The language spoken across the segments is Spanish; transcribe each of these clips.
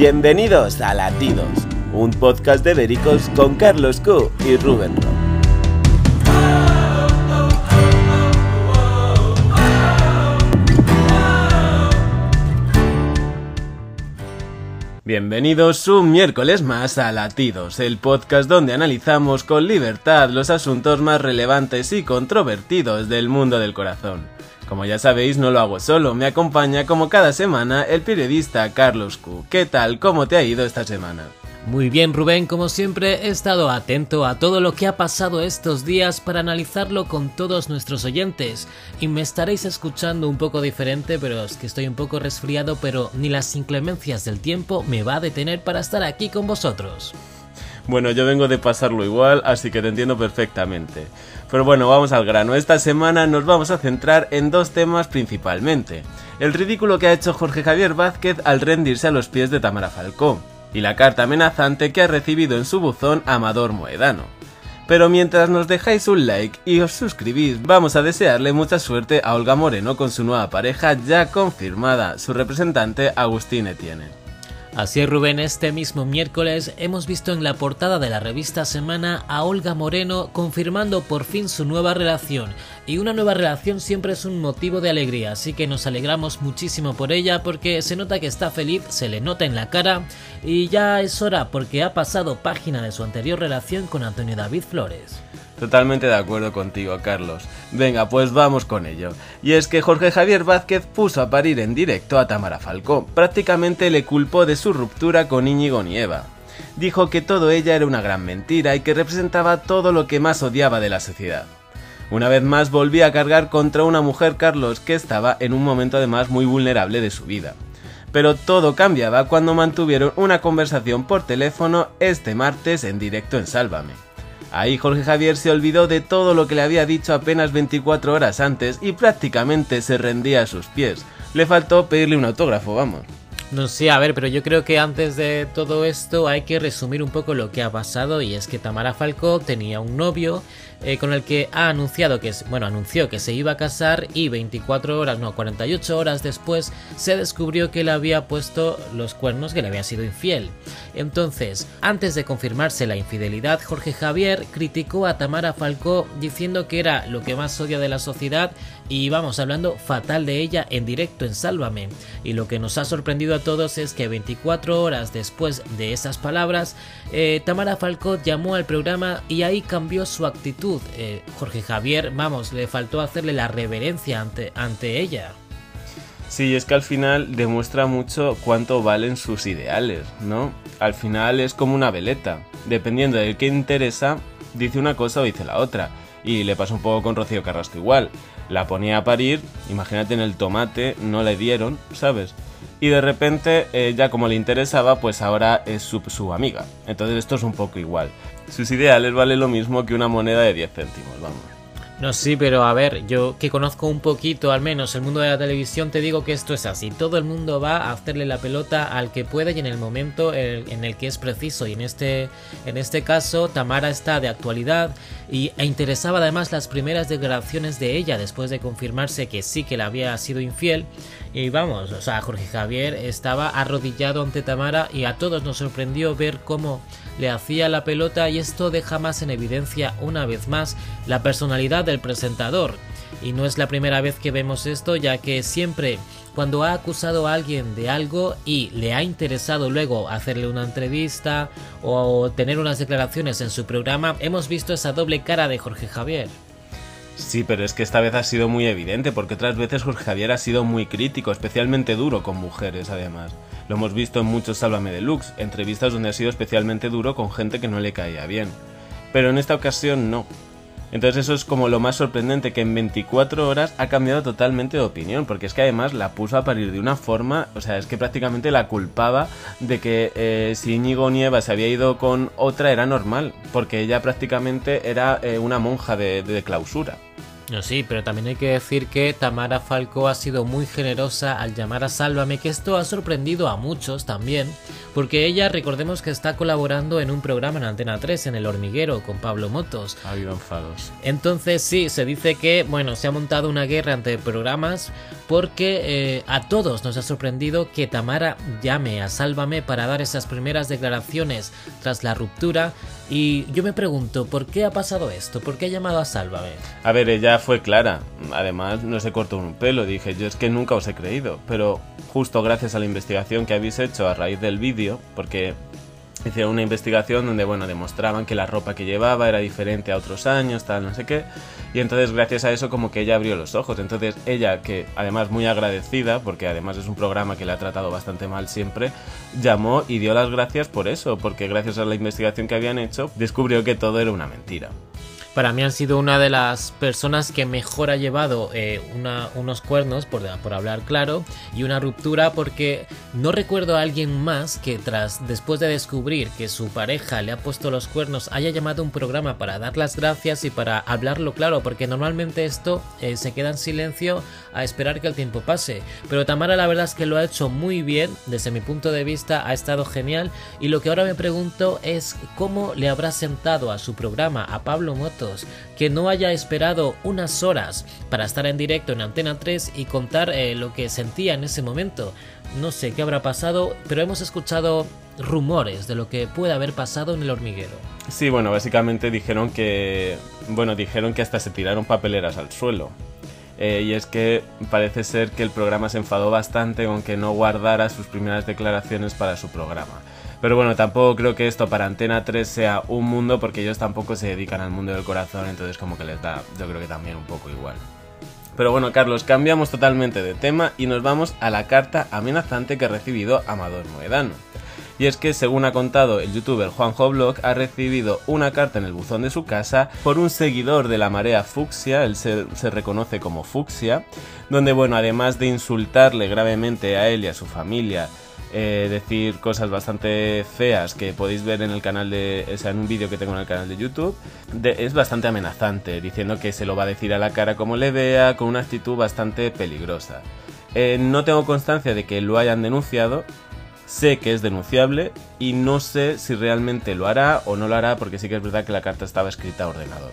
Bienvenidos a Latidos, un podcast de Vericos con Carlos Q y Rubén. Bienvenidos un miércoles más a Latidos, el podcast donde analizamos con libertad los asuntos más relevantes y controvertidos del mundo del corazón. Como ya sabéis, no lo hago solo, me acompaña como cada semana el periodista Carlos Q. ¿Qué tal? ¿Cómo te ha ido esta semana? Muy bien Rubén, como siempre he estado atento a todo lo que ha pasado estos días para analizarlo con todos nuestros oyentes y me estaréis escuchando un poco diferente, pero es que estoy un poco resfriado, pero ni las inclemencias del tiempo me va a detener para estar aquí con vosotros. Bueno, yo vengo de pasarlo igual, así que te entiendo perfectamente. Pero bueno, vamos al grano. Esta semana nos vamos a centrar en dos temas principalmente. El ridículo que ha hecho Jorge Javier Vázquez al rendirse a los pies de Tamara Falcó, y la carta amenazante que ha recibido en su buzón Amador Moedano. Pero mientras nos dejáis un like y os suscribís, vamos a desearle mucha suerte a Olga Moreno con su nueva pareja ya confirmada, su representante Agustín Etienne. Así es Rubén, este mismo miércoles hemos visto en la portada de la revista Semana a Olga Moreno confirmando por fin su nueva relación. Y una nueva relación siempre es un motivo de alegría, así que nos alegramos muchísimo por ella porque se nota que está feliz, se le nota en la cara y ya es hora porque ha pasado página de su anterior relación con Antonio David Flores. Totalmente de acuerdo contigo, Carlos. Venga, pues vamos con ello. Y es que Jorge Javier Vázquez puso a parir en directo a Tamara Falcó. Prácticamente le culpó de su ruptura con Íñigo Nieva. Dijo que todo ella era una gran mentira y que representaba todo lo que más odiaba de la sociedad. Una vez más volvía a cargar contra una mujer, Carlos, que estaba en un momento además muy vulnerable de su vida. Pero todo cambiaba cuando mantuvieron una conversación por teléfono este martes en directo en Sálvame. Ahí Jorge Javier se olvidó de todo lo que le había dicho apenas 24 horas antes y prácticamente se rendía a sus pies. Le faltó pedirle un autógrafo, vamos. No sé, a ver, pero yo creo que antes de todo esto hay que resumir un poco lo que ha pasado y es que Tamara Falcó tenía un novio eh, con el que ha anunciado que, bueno, anunció que se iba a casar y 24 horas, no, 48 horas después se descubrió que le había puesto los cuernos, que le había sido infiel. Entonces, antes de confirmarse la infidelidad, Jorge Javier criticó a Tamara Falcó diciendo que era lo que más odia de la sociedad y vamos hablando fatal de ella en directo en Sálvame. Y lo que nos ha sorprendido a todos es que 24 horas después de esas palabras, eh, Tamara Falcó llamó al programa y ahí cambió su actitud. Eh, Jorge Javier, vamos, le faltó hacerle la reverencia ante, ante ella. Sí, es que al final demuestra mucho cuánto valen sus ideales, ¿no? Al final es como una veleta. Dependiendo de qué interesa, dice una cosa o dice la otra. Y le pasa un poco con Rocío Carrasco igual. La ponía a parir, imagínate en el tomate, no le dieron, ¿sabes? Y de repente, eh, ya como le interesaba, pues ahora es su, amiga. Entonces esto es un poco igual. Sus ideales valen lo mismo que una moneda de 10 céntimos, vamos. No, sí, pero a ver, yo que conozco un poquito al menos el mundo de la televisión, te digo que esto es así. Todo el mundo va a hacerle la pelota al que puede y en el momento en el que es preciso. Y en este, en este caso, Tamara está de actualidad y, e interesaba además las primeras declaraciones de ella después de confirmarse que sí que le había sido infiel. Y vamos, o sea, Jorge Javier estaba arrodillado ante Tamara y a todos nos sorprendió ver cómo le hacía la pelota y esto deja más en evidencia una vez más la personalidad del presentador. Y no es la primera vez que vemos esto, ya que siempre cuando ha acusado a alguien de algo y le ha interesado luego hacerle una entrevista o tener unas declaraciones en su programa, hemos visto esa doble cara de Jorge Javier. Sí, pero es que esta vez ha sido muy evidente, porque otras veces Jorge Javier ha sido muy crítico, especialmente duro con mujeres además. Lo hemos visto en muchos Sálvame Deluxe, entrevistas donde ha sido especialmente duro con gente que no le caía bien. Pero en esta ocasión no. Entonces eso es como lo más sorprendente, que en 24 horas ha cambiado totalmente de opinión, porque es que además la puso a parir de una forma, o sea, es que prácticamente la culpaba de que eh, si Íñigo Nieva se había ido con otra era normal, porque ella prácticamente era eh, una monja de, de clausura. No, sí, pero también hay que decir que Tamara Falco ha sido muy generosa al llamar a Sálvame, que esto ha sorprendido a muchos también, porque ella, recordemos que está colaborando en un programa en Antena 3, en El Hormiguero, con Pablo Motos. Ha habido enfados. Entonces sí, se dice que, bueno, se ha montado una guerra entre programas porque eh, a todos nos ha sorprendido que Tamara llame a Sálvame para dar esas primeras declaraciones tras la ruptura y yo me pregunto, ¿por qué ha pasado esto? ¿Por qué ha llamado a Sálvame? A ver, ella fue clara. Además, no se cortó un pelo. Dije, yo es que nunca os he creído. Pero justo gracias a la investigación que habéis hecho a raíz del vídeo, porque hicieron una investigación donde, bueno, demostraban que la ropa que llevaba era diferente a otros años, tal, no sé qué. Y entonces, gracias a eso, como que ella abrió los ojos. Entonces, ella, que además muy agradecida, porque además es un programa que le ha tratado bastante mal siempre, llamó y dio las gracias por eso, porque gracias a la investigación que habían hecho, descubrió que todo era una mentira para mí han sido una de las personas que mejor ha llevado eh, unos cuernos, por, por, hablar claro, y una ruptura porque no recuerdo a alguien más que tras después de descubrir que su pareja le ha puesto los cuernos haya llamado a un programa para dar las gracias y para hablarlo claro, porque normalmente esto eh, se queda en silencio a esperar que el tiempo pase. Pero Tamara la verdad es que lo ha hecho muy bien, desde mi punto de vista ha estado genial y lo que ahora me pregunto es cómo le habrá sentado a su programa a Pablo Moto que no haya esperado unas horas para estar en directo en Antena 3 y contar eh, lo que sentía en ese momento. No sé qué habrá pasado, pero hemos escuchado rumores de lo que puede haber pasado en el hormiguero. Sí, bueno, básicamente dijeron que, bueno, dijeron que hasta se tiraron papeleras al suelo. Eh, y es que parece ser que el programa se enfadó bastante con que no guardara sus primeras declaraciones para su programa. Pero bueno, tampoco creo que esto para Antena 3 sea un mundo porque ellos tampoco se dedican al mundo del corazón, entonces como que les da, yo creo que también un poco igual. Pero bueno, Carlos, cambiamos totalmente de tema y nos vamos a la carta amenazante que ha recibido Amador Moedano. Y es que, según ha contado el youtuber Juanjo Blog, ha recibido una carta en el buzón de su casa por un seguidor de la marea Fucsia, él se, se, reconoce como Fucsia, donde, bueno, además de insultarle gravemente a él y a su familia eh, decir cosas bastante feas que podéis ver en el canal de, o sea, en un vídeo que tengo en el canal de YouTube, es bastante amenazante, diciendo que se lo va a decir a la cara como le vea, con una actitud bastante peligrosa. Eh, no tengo constancia de que lo hayan denunciado, sé que es denunciable y no sé si realmente lo hará o no lo hará porque sí que es verdad que la carta estaba escrita a ordenador.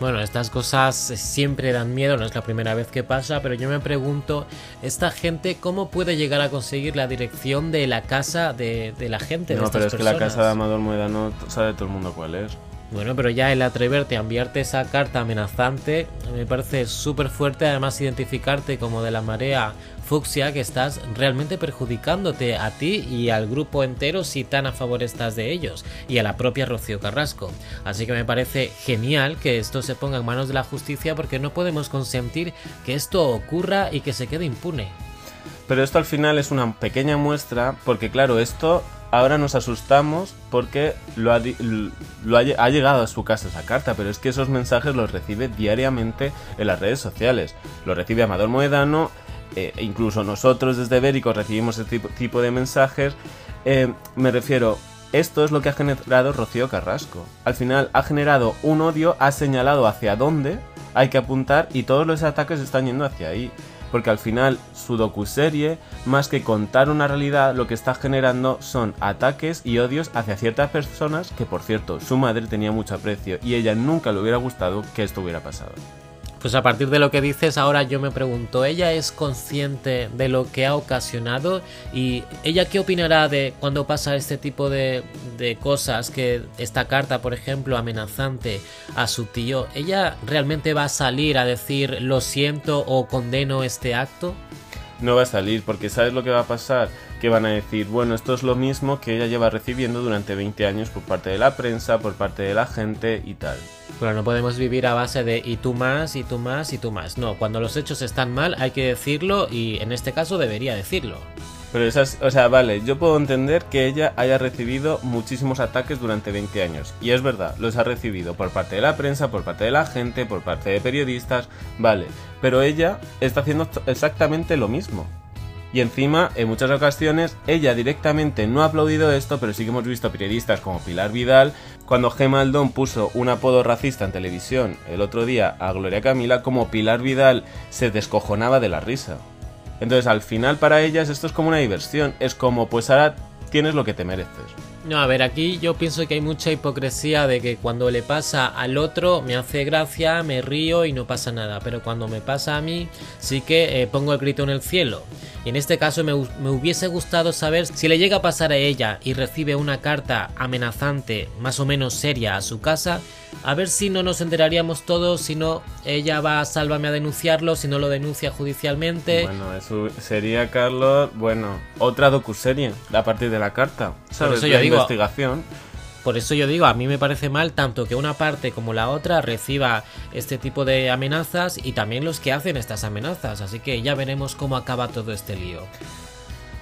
Bueno, estas cosas siempre dan miedo, no es la primera vez que pasa, pero yo me pregunto, ¿esta gente cómo puede llegar a conseguir la dirección de la casa de, la gente? No, pero es que la casa de Amador no sabe todo el mundo cuál es. Bueno, pero ya el atreverte a enviarte esa carta amenazante me parece súper fuerte, además identificarte como de la marea fucsia que estás realmente perjudicándote a ti y al grupo entero si tan a favor estás de ellos y a la propia Rocío Carrasco. Así que me parece genial que esto se ponga en manos de la justicia porque no podemos consentir que esto ocurra y que se quede impune. Pero esto al final es una pequeña muestra porque claro, esto ahora nos asustamos porque lo ha, llegado a su casa esa carta, pero es que esos mensajes los recibe diariamente en las redes sociales. Lo recibe Amador Moedano, eh, e incluso nosotros desde Bérico recibimos ese tipo, de mensajes. Eh, me refiero, esto es lo que ha generado Rocío Carrasco. Al final ha generado un odio, ha señalado hacia dónde hay que apuntar y todos los ataques están yendo hacia ahí porque al final su docuserie, más que contar una realidad, lo que está generando son ataques y odios hacia ciertas personas que, por cierto, su madre tenía mucho aprecio y ella nunca le hubiera gustado que esto hubiera pasado. Pues a partir de lo que dices, ahora yo me pregunto, ¿ella es consciente de lo que ha ocasionado? ¿Y ella qué opinará de cuando pasa este tipo de, de cosas? Que esta carta, por ejemplo, amenazante a su tío, ¿ella realmente va a salir a decir lo siento o condeno este acto? No va a salir, porque ¿sabes lo que va a pasar? Que van a decir, bueno, esto es lo mismo que ella lleva recibiendo durante 20 años por parte de la prensa, por parte de la gente y tal. Pero no podemos vivir a base de y tú más, y tú más, y tú más. No, cuando los hechos están mal hay que decirlo y en este caso debería decirlo. Pero esas, o sea, vale, yo puedo entender que ella haya recibido muchísimos ataques durante 20 años. Y es verdad, los ha recibido por parte de la prensa, por parte de la gente, por parte de periodistas, vale. Pero ella está haciendo exactamente lo mismo. Y encima, en muchas ocasiones, ella directamente no ha aplaudido esto, pero sí que hemos visto periodistas como Pilar Vidal, cuando Gemma Aldón puso un apodo racista en televisión el otro día a Gloria Camila, como Pilar Vidal se descojonaba de la risa. Entonces, al final para ellas esto es como una diversión, es como, pues ahora tienes lo que te mereces. No, a ver, aquí yo pienso que hay mucha hipocresía de que cuando le pasa al otro me hace gracia, me río y no pasa nada, pero cuando me pasa a mí sí que eh, pongo el grito en el cielo. Y en este caso me, me, hubiese gustado saber si le llega a pasar a ella y recibe una carta amenazante, más o menos seria, a su casa, a ver si no nos enteraríamos todos, si no ella va a Sálvame a denunciarlo, si no lo denuncia judicialmente. Bueno, eso sería, Carlos, bueno, otra docuserie a partir de la carta, ¿sabes? Por eso yo digo, investigación. Por eso yo digo, a mí me parece mal tanto que una parte como la otra reciba este tipo de amenazas y también los que hacen estas amenazas, así que ya veremos cómo acaba todo este lío.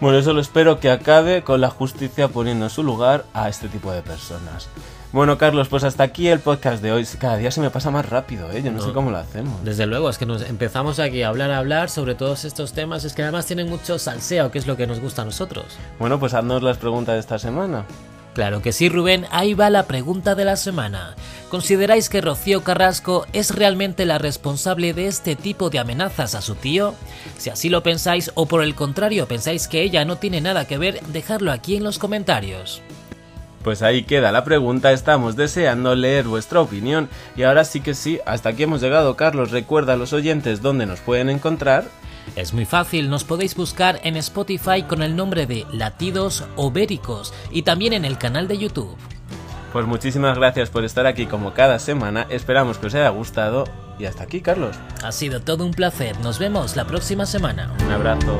Bueno, solo espero que acabe con la justicia poniendo en su lugar a este tipo de personas. Bueno, Carlos, pues hasta aquí el podcast de hoy. Cada día se me pasa más rápido, ¿eh? Yo no, sé cómo lo hacemos. Desde luego, es que nos empezamos aquí a hablar, a hablar sobre todos estos temas. Es que además tienen mucho salseo, que es lo que nos gusta a nosotros. Bueno, pues haznos las preguntas de esta semana. Claro que sí, Rubén, ahí va la pregunta de la semana. ¿Consideráis que Rocío Carrasco es realmente la responsable de este tipo de amenazas a su tío? Si así lo pensáis o por el contrario pensáis que ella no tiene nada que ver, dejadlo aquí en los comentarios. Pues ahí queda la pregunta, estamos deseando leer vuestra opinión y ahora sí que sí, hasta aquí hemos llegado Carlos, recuerda a los oyentes dónde nos pueden encontrar. Es muy fácil, nos podéis buscar en Spotify con el nombre de Latidos Obéricos y también en el canal de YouTube. Pues muchísimas gracias por estar aquí como cada semana, esperamos que os haya gustado y hasta aquí Carlos. Ha sido todo un placer, nos vemos la próxima semana. Un abrazo.